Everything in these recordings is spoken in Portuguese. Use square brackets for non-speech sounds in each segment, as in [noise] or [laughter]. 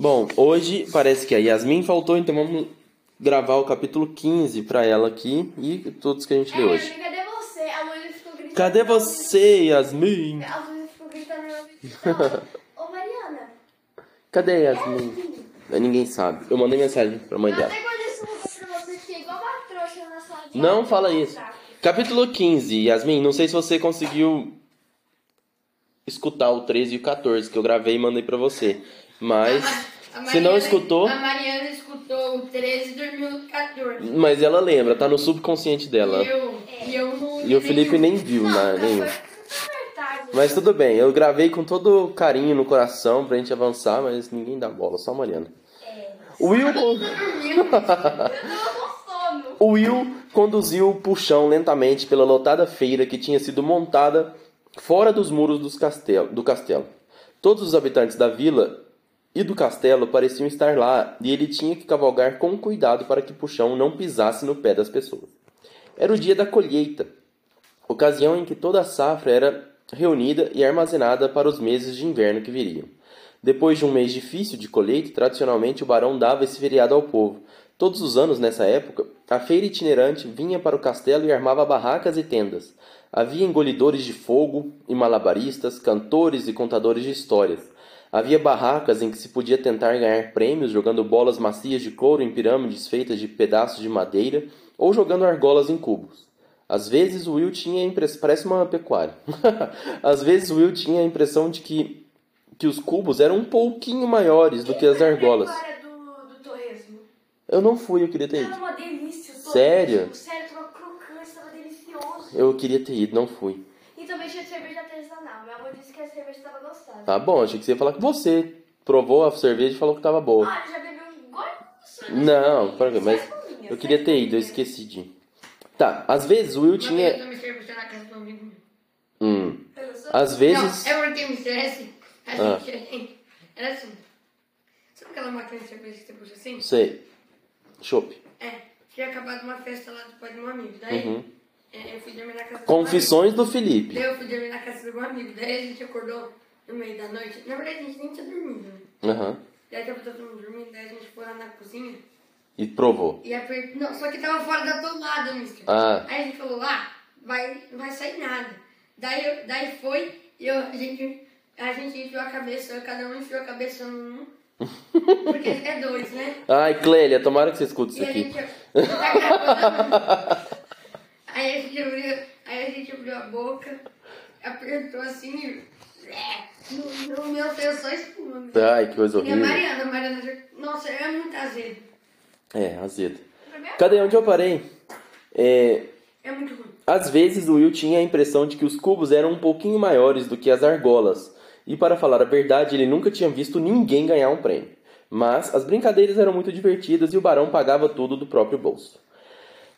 Bom, hoje parece que a Yasmin faltou, então vamos gravar o capítulo 15 pra ela aqui e todos que a gente lê É, hoje. cadê você? A Luísa ficou gritando. Cadê você, Yasmin? A Luísa ficou gritando na [laughs] visita. Ô, Mariana. Cadê a Yasmin? Ninguém sabe. Eu mandei mensagem pra mãe dela. Não fala isso. Capítulo 15, Yasmin, não sei se você conseguiu escutar o 13 e o 14 que eu gravei e mandei pra você. Mas A se não Mariana- escutou, A Mariana escutou o 13 e dormiu no 14. mas ela lembra, tá no subconsciente dela. E eu, e eu não. E o Felipe nem viu nada, Não, nenhum. tarde. Mas tudo bem, eu gravei com todo carinho no coração pra gente avançar, mas ninguém dá bola, só a Mariana. O Will, [laughs] o Will conduziu o puxão lentamente pela lotada feira que tinha sido montada fora dos muros dos castelo, do castelo. Todos os habitantes da vila e do castelo pareciam estar lá e ele tinha que cavalgar com cuidado para que puxão não pisasse no pé das pessoas. Era o dia da colheita, ocasião em que toda a safra era reunida e armazenada para os meses de inverno que viriam. Depois de um mês difícil de colheita, tradicionalmente o barão dava esse feriado ao povo. Todos os anos nessa época, a feira itinerante vinha para o castelo e armava barracas e tendas. Havia engolidores de fogo e malabaristas, cantores e contadores de histórias. Havia barracas em que se podia tentar ganhar prêmios jogando bolas macias de couro em pirâmides feitas de pedaços de madeira ou jogando argolas em cubos. Às vezes o Will tinha a impressão. Parece uma pecuária. [laughs] Às vezes o Will tinha a impressão de que, que os cubos eram um pouquinho maiores do que as argolas. Do, do torresmo. Eu não fui, eu queria ter ido. uma delícia. o torresmo. Sério? Sério, tava crocante, tava delicioso. Eu queria ter ido, não fui. E também tinha cerveja artesanal. Minha avó disse que a cerveja tava gostosa. Tá bom, achei que você ia falar que você provou a cerveja e falou que tava boa. Olha, já bebeu um gole de Não, ver, mas eu queria sete ter ido, eu esqueci de. Tá, às vezes o Will Eu tinha. tomei cerveja na casa do amigo meu. Hum. Eu Às vezes. Não, é porque me estresse. A Ah. gente. Era assim. Sabe aquela máquina de cerveja que você puxa assim? Sei. Chopp. É. Tinha acabado uma festa lá do pai de um amigo. Daí Uhum. é, eu fui dormir na casa do Confissões do amigo. Felipe. Daí eu fui dormir na casa do meu amigo. Daí a gente acordou no meio da noite. Na verdade a gente nem tinha dormido. Né? Aham. Daí tava todo mundo dormindo. Daí a gente foi lá na cozinha. E provou. E aper... Não, só que tava fora da tomada, mister. Ah. Aí a gente falou, ah, vai, não vai sair nada. Daí, eu- daí foi, e eu, a, gente, a gente enfiou a cabeça, cada um enfiou a cabeça num. [laughs] Porque é dois, né? Ai, Clélia, tomara que você escute isso E a aqui. gente. Tá gravando? [laughs] aí a gente abriu, aí a gente abriu a boca, apertou assim e. No, no meu fez só espuma. meu. Ai, que coisa E a horrível. Mariana, a Mariana, nossa, é muito azedo. É, azedo. Primeiro- Cadê onde eu parei? É, É muito ruim. Às vezes o Will tinha a impressão de que os cubos eram um pouquinho maiores do que as argolas, e para falar a verdade, ele nunca tinha visto ninguém ganhar um prêmio. Mas as brincadeiras eram muito divertidas e o barão pagava tudo do próprio bolso.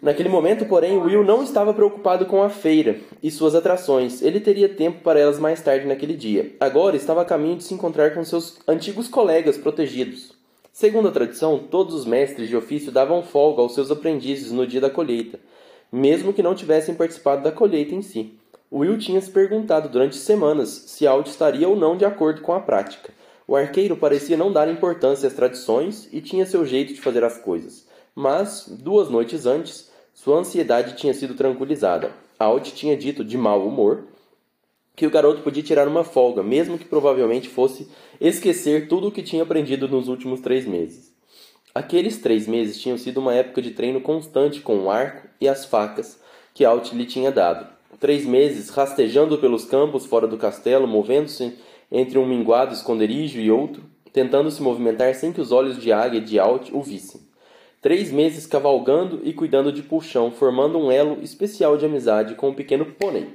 Naquele momento, porém, Will não estava preocupado com a feira e suas atrações. Ele teria tempo para elas mais tarde naquele dia. Agora estava a caminho de se encontrar com seus antigos colegas protegidos. Segundo a tradição, todos os mestres de ofício davam folga aos seus aprendizes no dia da colheita, mesmo que não tivessem participado da colheita em si. Will tinha se perguntado durante semanas se Alt estaria ou não de acordo com a prática. O arqueiro parecia não dar importância às tradições e tinha seu jeito de fazer as coisas. Mas, duas noites antes, sua ansiedade tinha sido tranquilizada. Alt tinha dito, de mau humor, que o garoto podia tirar uma folga, mesmo que provavelmente fosse esquecer tudo o que tinha aprendido nos últimos três meses. Aqueles três meses tinham sido uma época de treino constante com o arco e as facas que Alt lhe tinha dado. Três meses rastejando pelos campos fora do castelo, movendo-se entre um minguado esconderijo e outro, tentando se movimentar sem que os olhos de águia de Alt o vissem. Três meses cavalgando e cuidando de Pulchão, formando um elo especial de amizade com o pequeno pônei.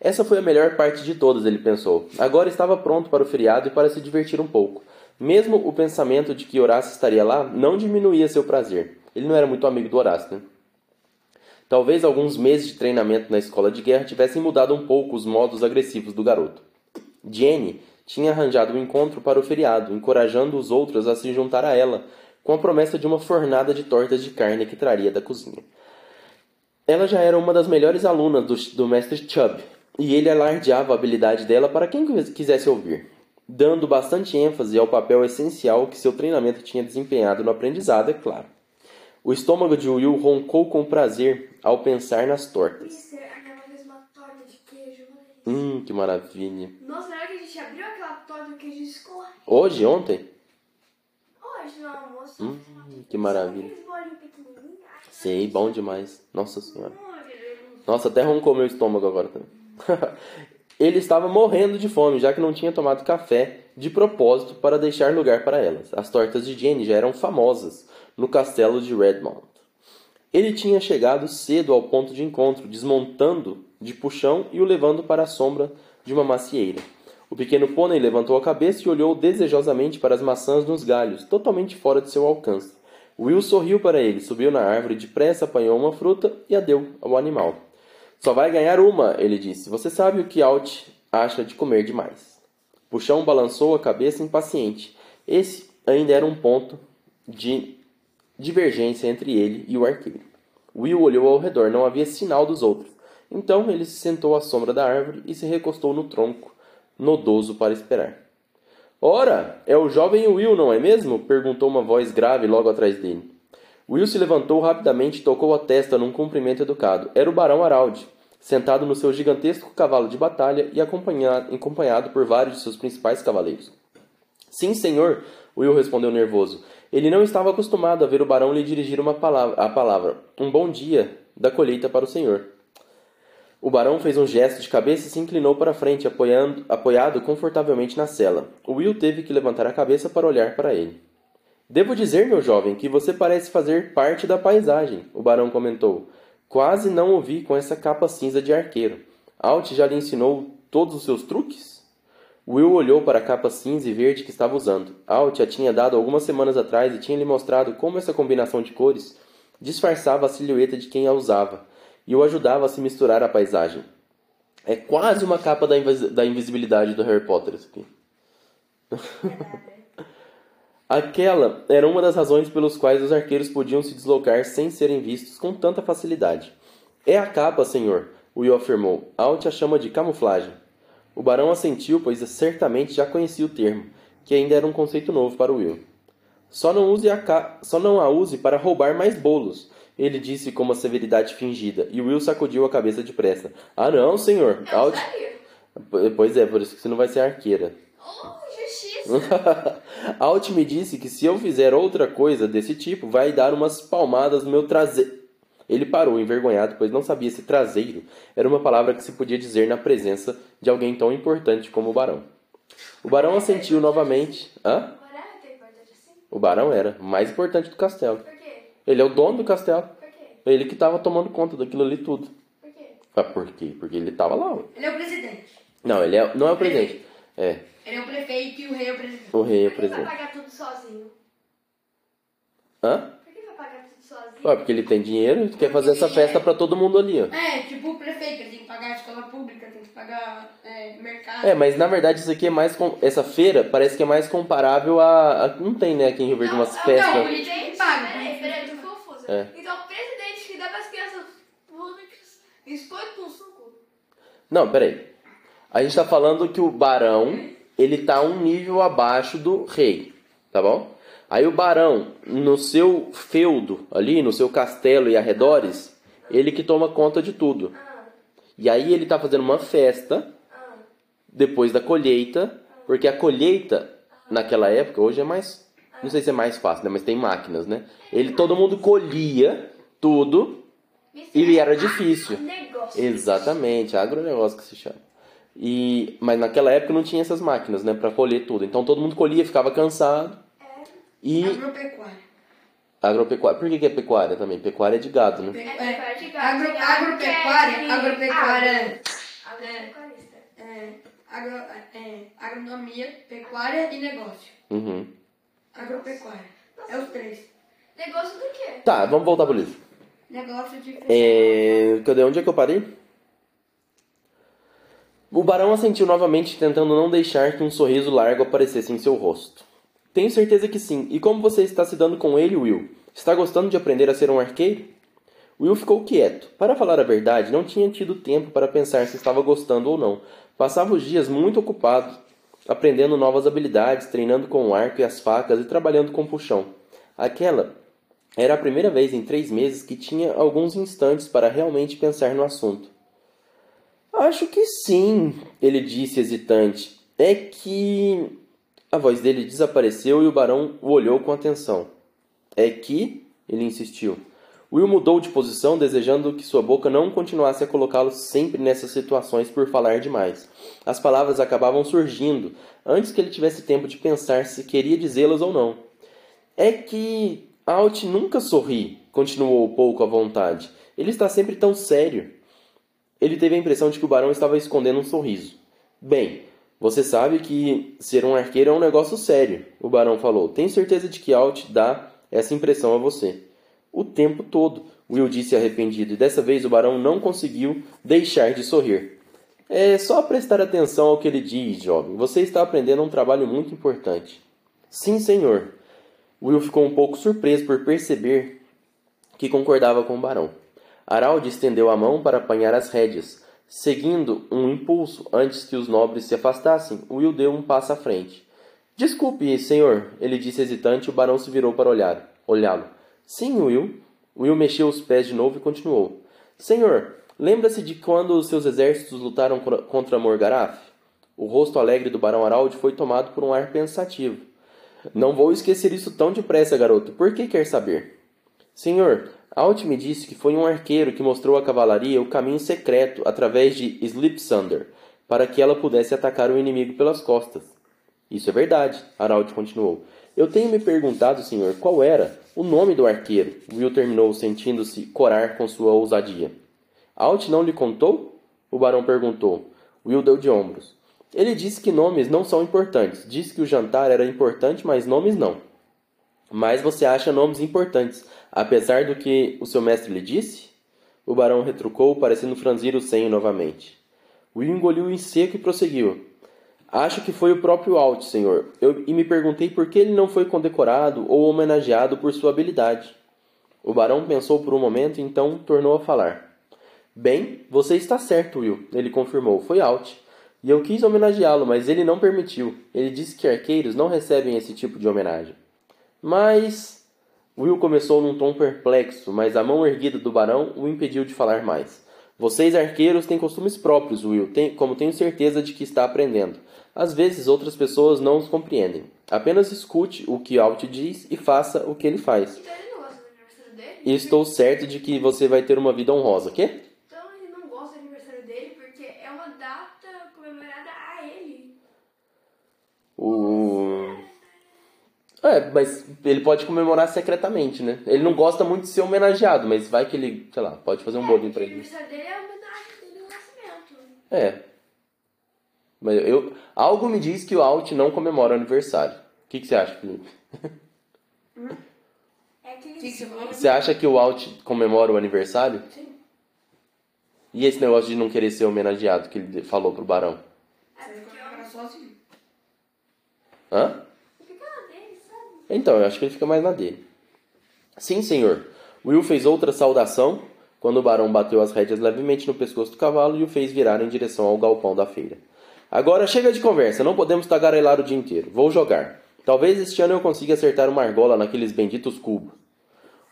Essa foi a melhor parte de todas, ele pensou. Agora estava pronto para o feriado e para se divertir um pouco. Mesmo o pensamento de que Horácio estaria lá não diminuía seu prazer. Ele não era muito amigo do Horácio, né? Talvez alguns meses de treinamento na escola de guerra tivessem mudado um pouco os modos agressivos do garoto. Jenny tinha arranjado um encontro para o feriado, encorajando os outros a se juntar a ela, com a promessa de uma fornada de tortas de carne que traria da cozinha. Ela já era uma das melhores alunas do, do mestre Chubb, e ele alardeava a habilidade dela para quem quisesse ouvir. dando bastante ênfase ao papel essencial que seu treinamento tinha desempenhado no aprendizado, é claro. O estômago de Will roncou com prazer ao pensar nas tortas. Isso. Hum, que maravilha. Nossa, na hora que a gente abriu aquela torta, o queijo escorre. Hoje, ontem? Almoço. Hum, que maravilha. Sei, bom demais. Nossa senhora. Nossa, até roncou meu estômago agora também. [laughs] Ele estava morrendo de fome, já que não tinha tomado café de propósito para deixar lugar para elas. As tortas de Jenny já eram famosas no castelo de Redmond. Ele tinha chegado cedo ao ponto de encontro, desmontando de puxão e o levando para a sombra de uma macieira. O pequeno pônei levantou a cabeça e olhou desejosamente para as maçãs nos galhos, totalmente fora de seu alcance. Will sorriu para ele, subiu na árvore, depressa apanhou uma fruta e a deu ao animal. Só vai ganhar uma, ele disse. Você sabe o que Alt acha de comer demais. Puxão balançou a cabeça impaciente. Esse ainda era um ponto de divergência entre ele e o arqueiro. Will olhou ao redor, não havia sinal dos outros. Então ele se sentou à sombra da árvore e se recostou no tronco, nodoso para esperar. Ora, é o jovem Will, não é mesmo? perguntou uma voz grave logo atrás dele. Will se levantou rapidamente e tocou a testa num cumprimento educado. Era o barão Araldi, sentado no seu gigantesco cavalo de batalha e acompanhado, por vários de seus principais cavaleiros. Sim, senhor, Will respondeu nervoso. Ele não estava acostumado a ver o barão lhe dirigir uma palavra, a palavra. Um bom dia da colheita para o senhor. O barão fez um gesto de cabeça e se inclinou para frente, apoiando, apoiado confortavelmente na cela. Will teve que levantar a cabeça para olhar para ele. Devo dizer, meu jovem, que você parece fazer parte da paisagem, o barão comentou. Quase não o vi com essa capa cinza de arqueiro. Alt já lhe ensinou todos os seus truques? Will olhou para a capa cinza e verde que estava usando. Alt a tinha dado algumas semanas atrás e tinha lhe mostrado como essa combinação de cores disfarçava a silhueta de quem a usava e o ajudava a se misturar à paisagem. É quase uma capa da, invis da invisibilidade do Harry Potter isso aqui. [laughs] Aquela era uma das razões pelos quais os arqueiros podiam se deslocar sem serem vistos com tanta facilidade. É a capa, senhor, Will afirmou. Alt a chama de camuflagem. O barão assentiu, pois certamente já conhecia o termo, que ainda era um conceito novo para Will. Só não, use a ca... Só não a use para roubar mais bolos, ele disse com uma severidade fingida, e Will sacudiu a cabeça depressa. Ah, não, senhor. É Alt... Pois é, por isso que você não vai ser arqueira. Oh, justiça. Alt [laughs] me disse que se eu fizer outra coisa desse tipo, vai dar umas palmadas no meu traseiro. Ele parou, envergonhado, pois não sabia se traseiro era uma palavra que se podia dizer na presença de alguém tão importante como o barão. O barão assentiu novamente. Hã? Importante assim? O barão era o mais importante do castelo. Ele é o dono do castelo. Por quê? Ele que estava tomando conta daquilo ali tudo. Por quê? Ah, por quê? Porque ele estava lá. ué. Ele é o presidente. Não, ele é, não é o presidente. É, Ele é o prefeito e o rei é o presidente. o rei é o Por que vai presidente. pagar tudo sozinho? Hã? Por que vai pagar tudo sozinho? Ué, porque ele tem dinheiro e quer fazer essa festa pra todo mundo ali, ó. É, tipo o prefeito, ele tem que pagar a escola pública, tem que pagar é, mercado. É, mas na verdade isso aqui é mais. Com... Essa feira parece que é mais comparável a. a- Não tem, né, aqui em Rio Verde umas festas. não, ele tem que pagar. Peraí, peraí, tô confusa. É. Então, o presidente que dá pras crianças públicas biscoito com suco. Não, peraí. A gente tá falando que o barão, ele tá um nível abaixo do rei, tá bom? Aí o barão, no seu feudo, ali, no seu castelo e arredores, ele que toma conta de tudo. E aí ele tá fazendo uma festa depois da colheita, porque a colheita naquela época, hoje é mais, não sei se é mais fácil, né, mas tem máquinas, né? Ele todo mundo colhia tudo e era difícil. Negócio. Exatamente, agronegócio que se chama. E mas naquela época não tinha essas máquinas, né, para colher tudo. Então todo mundo colhia, ficava cansado. E Agropecuária. agropecuária, por que, que é pecuária também? Pecuária é de gado, né? É, é, de gado, agro- agropecuária, agro- agropecuária, Agropecuarista. é, agro, é, agronomia, pecuária e negócio. Uhum. Agropecuária. É os três. Negócio do quê? Tá, vamos voltar pro livro. Negócio de É... Cadê? Onde é que eu parei? O barão assentiu novamente, tentando não deixar que um sorriso largo aparecesse em seu rosto. Tenho certeza que sim. E como você está se dando com ele, Will? Está gostando de aprender a ser um arqueiro? Will ficou quieto. Para falar a verdade, não tinha tido tempo para pensar se estava gostando ou não. Passava os dias muito ocupado aprendendo novas habilidades, treinando com o arco e as facas e trabalhando com puxão. Aquela era a primeira vez em três meses que tinha alguns instantes para realmente pensar no assunto. Acho que sim, ele disse hesitante. É que. A voz dele desapareceu e o barão o olhou com atenção. É que. Ele insistiu. Will mudou de posição, desejando que sua boca não continuasse a colocá-lo sempre nessas situações por falar demais. As palavras acabavam surgindo antes que ele tivesse tempo de pensar se queria dizê-las ou não. É que Alt nunca sorri, continuou pouco à vontade. Ele está sempre tão sério. Ele teve a impressão de que o barão estava escondendo um sorriso. Bem, você sabe que ser um arqueiro é um negócio sério, o barão falou. Tenho certeza de que Alt dá essa impressão a você. O tempo todo, Will disse arrependido, e dessa vez o barão não conseguiu deixar de sorrir. É só prestar atenção ao que ele diz, jovem. Você está aprendendo um trabalho muito importante. Sim, senhor. Will ficou um pouco surpreso por perceber que concordava com o barão. Araldi estendeu a mão para apanhar as rédeas. Seguindo um impulso antes que os nobres se afastassem, Will deu um passo à frente. Desculpe, senhor, ele disse hesitante. O barão se virou para olhar, olhá-lo. Sim, Will. Will mexeu os pés de novo e continuou. Senhor, lembra-se de quando os seus exércitos lutaram contra Morgaraf? O rosto alegre do barão Araldi foi tomado por um ar pensativo. Não vou esquecer isso tão depressa, garoto. Por que quer saber? Senhor, Alt me disse que foi um arqueiro que mostrou à cavalaria o caminho secreto através de Slipsunder, para que ela pudesse atacar o inimigo pelas costas. Isso é verdade, Aralt continuou. Eu tenho me perguntado, senhor, qual era o nome do arqueiro. Will terminou sentindo-se corar com sua ousadia. Alt não lhe contou? O barão perguntou. Will deu de ombros. Ele disse que nomes não são importantes. Disse que o jantar era importante, mas nomes não. Mas você acha nomes importantes, apesar do que o seu mestre lhe disse? O barão retrucou, parecendo franzir o senho novamente. Will engoliu em seco e prosseguiu. Acho que foi o próprio Alt, senhor, eu, e me perguntei por que ele não foi condecorado ou homenageado por sua habilidade. O barão pensou por um momento e então tornou a falar. Bem, você está certo, Will, ele confirmou. Foi Alt. E eu quis homenageá-lo, mas ele não permitiu. Ele disse que arqueiros não recebem esse tipo de homenagem. Mas. Will começou num tom perplexo, mas a mão erguida do barão o impediu de falar mais. Vocês arqueiros têm costumes próprios, Will, tem, como tenho certeza de que está aprendendo. Às vezes outras pessoas não os compreendem. Apenas escute o que Alt diz e faça o que ele faz. Então ele não gosta do aniversário dele? E estou certo de que você vai ter uma vida honrosa, quê? Então ele não gosta do aniversário dele porque é uma data comemorada a ele. O... É, mas ele pode comemorar secretamente, né? Ele não gosta muito de ser homenageado, mas vai que ele, sei lá, pode fazer um bolinho pra O ele. aniversário dele é a homenagem dele no nascimento. É. Mas eu, algo me diz que o Alt não comemora o aniversário. O que, que você acha, Felipe? É que que você acha que o Alt comemora o aniversário? Sim. E esse negócio de não querer ser homenageado que ele falou pro Barão? Você comemorar sozinho. Hã? Fica na dele, sabe? Então, eu acho que ele fica mais na dele. Sim, senhor. Will fez outra saudação quando o barão bateu as rédeas levemente no pescoço do cavalo e o fez virar em direção ao galpão da feira. Agora chega de conversa, não podemos tagarelar o dia inteiro. Vou jogar. Talvez este ano eu consiga acertar uma argola naqueles benditos cubos.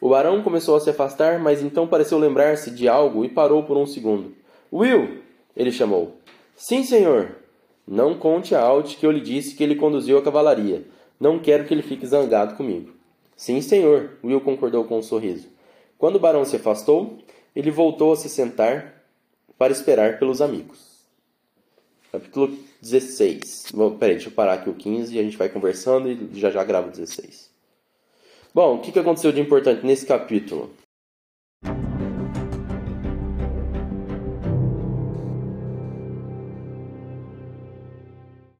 O barão começou a se afastar, mas então pareceu lembrar-se de algo e parou por um segundo. Will! Ele chamou. Sim, senhor. Não conte a Alt que eu lhe disse que ele conduziu a cavalaria. Não quero que ele fique zangado comigo. Sim, senhor, Will concordou com um sorriso. Quando o barão se afastou, ele voltou a se sentar para esperar pelos amigos. Capítulo 16. Bom, peraí, deixa eu parar aqui o 15 e a gente vai conversando e já já gravo o 16. Bom, o que aconteceu de importante nesse capítulo?